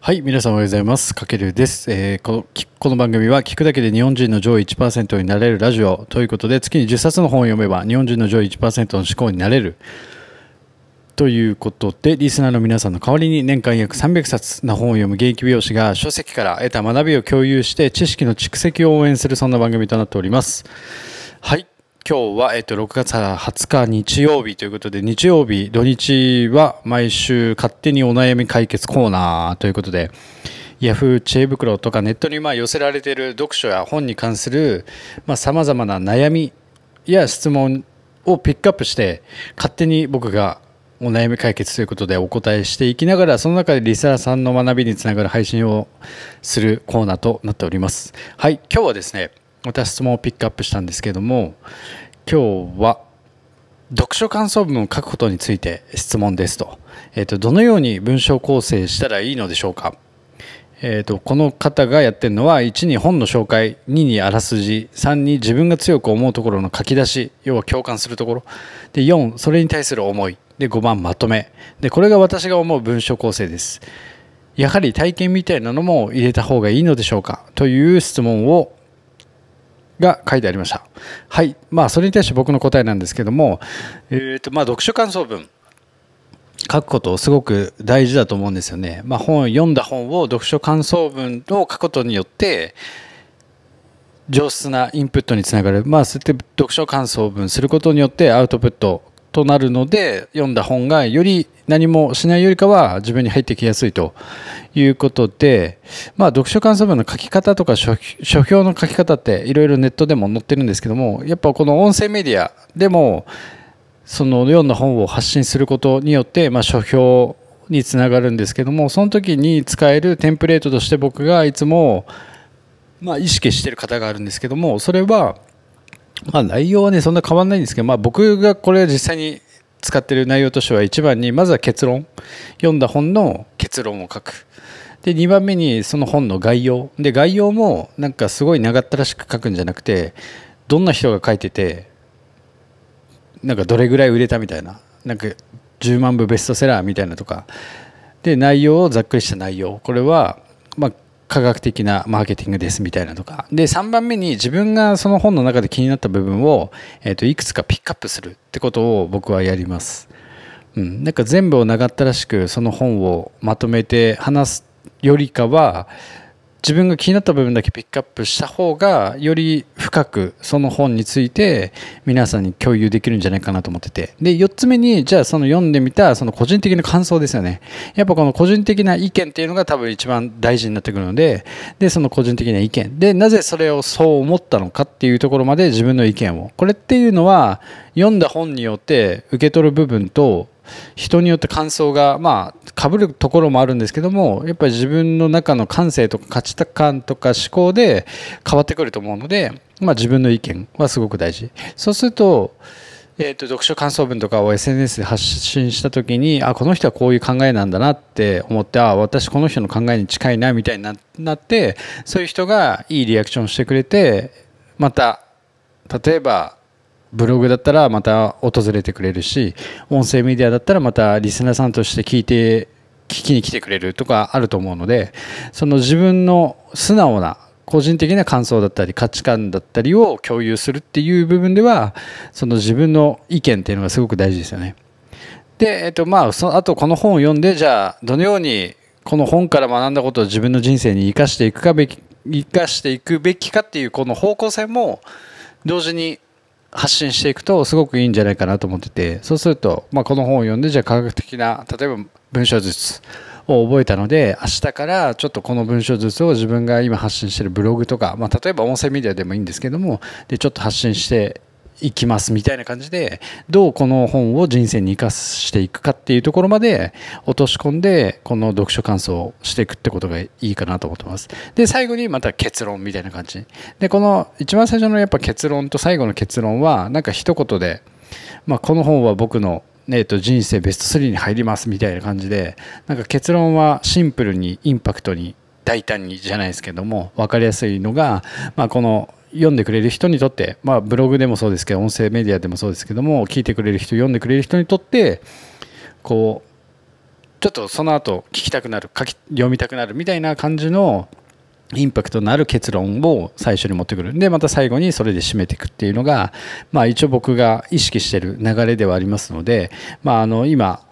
はい、皆さんおはようございます。かけるです、えーこのこの番組は聞くだけで日本人の上位1%になれるラジオということで、月に10冊の本を読めば日本人の上位1%の思考になれるということで、リスナーの皆さんの代わりに年間約300冊の本を読む現役美容師が書籍から得た学びを共有して知識の蓄積を応援するそんな番組となっております。はい。今日は、えっと、6月20日日曜日ということで、日曜日、土日は毎週勝手にお悩み解決コーナーということで、ヤフー知恵袋とかネットにまあ寄せられている読書や本に関するさまざ、まな悩みや質問をピックアップして、勝手に僕がお悩み解決ということでお答えしていきながら、その中でリスナーさんの学びにつながる配信をするコーナーとなっております。はい、今日はですね、また質問をピックアップしたんですけども、今日は読書感想文を書くことについて質問ですと。えっ、と、どのように文章構成したらいいのでしょうか。えー、とこの方がやってるのは1に本の紹介2にあらすじ3に自分が強く思うところの書き出し要は共感するところ。で4それに対する思い。で5番まとめ。でこれが私が思う文章構成です。やはり体験みたいなのも入れた方がいいのでしょうか？という質問をが書いてありました。はい。まあそれに対して僕の答えなんですけども、えーとまあ、読書感想文。書くことすごく大事だと思うんですよね。まあ、本読んだ本を読書感想文を書くことによって上質なインプットにつながる、まあ、そうやって読書感想文することによってアウトプットとなるので読んだ本がより何もしないよりかは自分に入ってきやすいということで、まあ、読書感想文の書き方とか書評の書き方っていろいろネットでも載ってるんですけどもやっぱこの音声メディアでもその読んだ本を発信することによって、まあ、書評につながるんですけどもその時に使えるテンプレートとして僕がいつも、まあ、意識してる方があるんですけどもそれは、まあ、内容はねそんな変わらないんですけど、まあ、僕がこれ実際に使っている内容としては一番にまずは結論読んだ本の結論を書く。で2番目にその本の概要。で概要もなんかすごい長ったらしく書くんじゃなくてどんな人が書いててなんかどれぐらい売れたみたいななんか10万部ベストセラーみたいなとか。で内容をざっくりした内容。これはまあ科学的なマーケティングですみたいなとか。で3番目に自分がその本の中で気になった部分を、えー、といくつかピックアップするってことを僕はやります、うん、なんか全部を長ったらしくその本をまとめて話すよりかは自分が気になった部分だけピックアップした方がより深くその本について皆さんに共有できるんじゃないかなと思ってて。で4つ目にじゃあその読んでみたその個人的な感想ですよね。やっぱこの個人的な意見っていうのが多分一番大事になってくるのででその個人的な意見。でなぜそれをそう思ったのかっていうところまで自分の意見を。これっていうのは読んだ本によって受け取る部分と人によって感想がまあかぶるところもあるんですけどもやっぱり自分の中の感性とか価値観とか思考で変わってくると思うので、まあ、自分の意見はすごく大事。そうすると,、えー、と読書感想文とかを SNS で発信した時にあこの人はこういう考えなんだなって思ってあ私この人の考えに近いなみたいになってそういう人がいいリアクションしてくれてまた例えばブログだったらまた訪れてくれるし音声メディアだったらまたリスナーさんとして聞いて聞きに来てくれるとかあると思うのでその自分の素直な個人的な感想だったり価値観だったりを共有するっていう部分ではその自分の意見っていうのがすごく大事ですよね。で、えっとまあ、そのあとこの本を読んでじゃあどのようにこの本から学んだことを自分の人生に生かしていくかべき生かしていくべきかっていうこの方向性も同時に発信していくとすごくいいんじゃないかなと思っててそうすると、まあ、この本を読んでじゃあ科学的な例えば文章術を覚えたので明日からちょっとこの文章術を自分が今発信してるブログとか、まあ、例えば音声メディアでもいいんですけどもでちょっと発信していきますみたいな感じでどうこの本を人生に生かしていくかっていうところまで落とし込んでこの読書感想をしていくってことがいいかなと思ってます。で最後にまた結論みたいな感じ。でこの一番最初のやっぱ結論と最後の結論はなんか一言で、まあ、この本は僕のえー、と人生ベスト3に入りますみたいな感じでなんか結論はシンプルにインパクトに大胆にじゃないですけども分かりやすいのが、まあ、この読んでくれる人にとって、まあ、ブログでもそうですけど音声メディアでもそうですけども聞いてくれる人読んでくれる人にとってこうちょっとその後聞きたくなる書き読みたくなるみたいな感じのインパクトのある結論を最初に持ってくる。んでまた最後にそれで締めていくっていうのが、まあ、一応僕が意識してる流れではありますので、まあ、あの今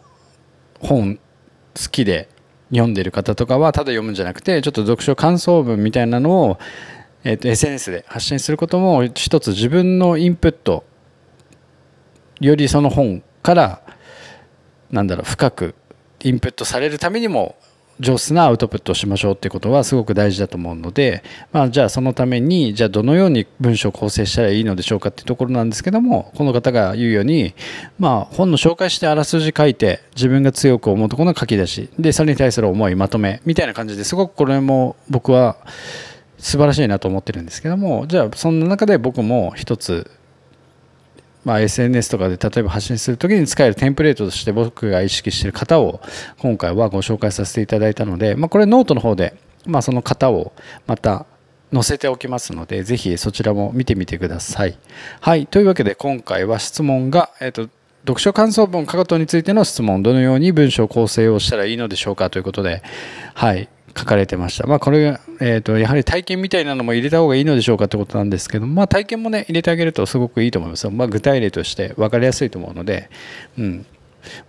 本好きで読んでる方とかはただ読むんじゃなくてちょっと読書感想文みたいなのを、えー、と SNS で発信することも一つ自分のインプットよりその本からなんだろう深くインプットされるためにも上手なアウトプットをしましょうってことはすごく大事だと思うので、まあ、じゃあそのためにじゃあどのように文章を構成したらいいのでしょうかっていうところなんですけどもこの方が言うように、まあ、本の紹介してあらすじ書いて自分が強く思うところの書き出しでそれに対する思いまとめみたいな感じですごくこれも僕は素晴らしいなと思ってるんですけどもじゃあそんな中で僕も一つまあ、SNS とかで例えば発信するときに使えるテンプレートとして僕が意識している方を今回はご紹介させていただいたので、まあ、これノートの方で、まあ、その方をまた載せておきますのでぜひそちらも見てみてください。はいというわけで今回は質問が、えーと、読書感想文書くことについての質問どのように文章構成をしたらいいのでしょうかということではい書かれてました。まあ、これが、えーと、やはり体験みたいなのも入れた方がいいのでしょうかってことなんですけど、まあ、体験もね入れてあげるとすごくいいと思います。まあ、具体例として分かりやすいと思うので、うん、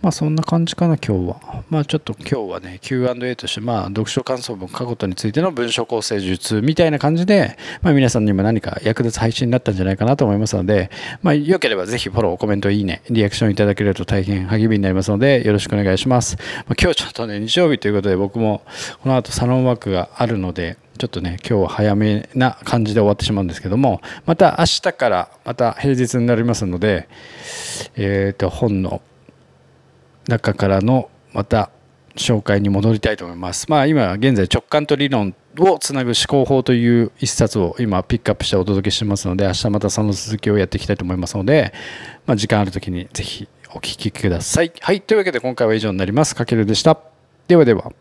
まあそんな感じかな今日は。まあちょっと今日はね Q&A としてまあ読書感想文書くことについての文章構成術みたいな感じで、まあ、皆さんにも何か役立つ配信になったんじゃないかなと思いますので、まあ良ければぜひフォロー、コメント、いいね、リアクションいただけると大変励みになりますのでよろしくお願いします。まあ、今日ちょっとね日曜日ということで僕もこの後サロンワークがあるのでちょっとね今日は早めな感じで終わってしまうんですけどもまた明日からまた平日になりますのでえっ、ー、と本の中からのまた紹介に戻りたいと思います。まあ今現在直感と理論をつなぐ思考法という一冊を今ピックアップしてお届けしてますので明日またその続きをやっていきたいと思いますので、まあ、時間ある時にぜひお聴きください。はい。というわけで今回は以上になります。かけるでした。ではでは。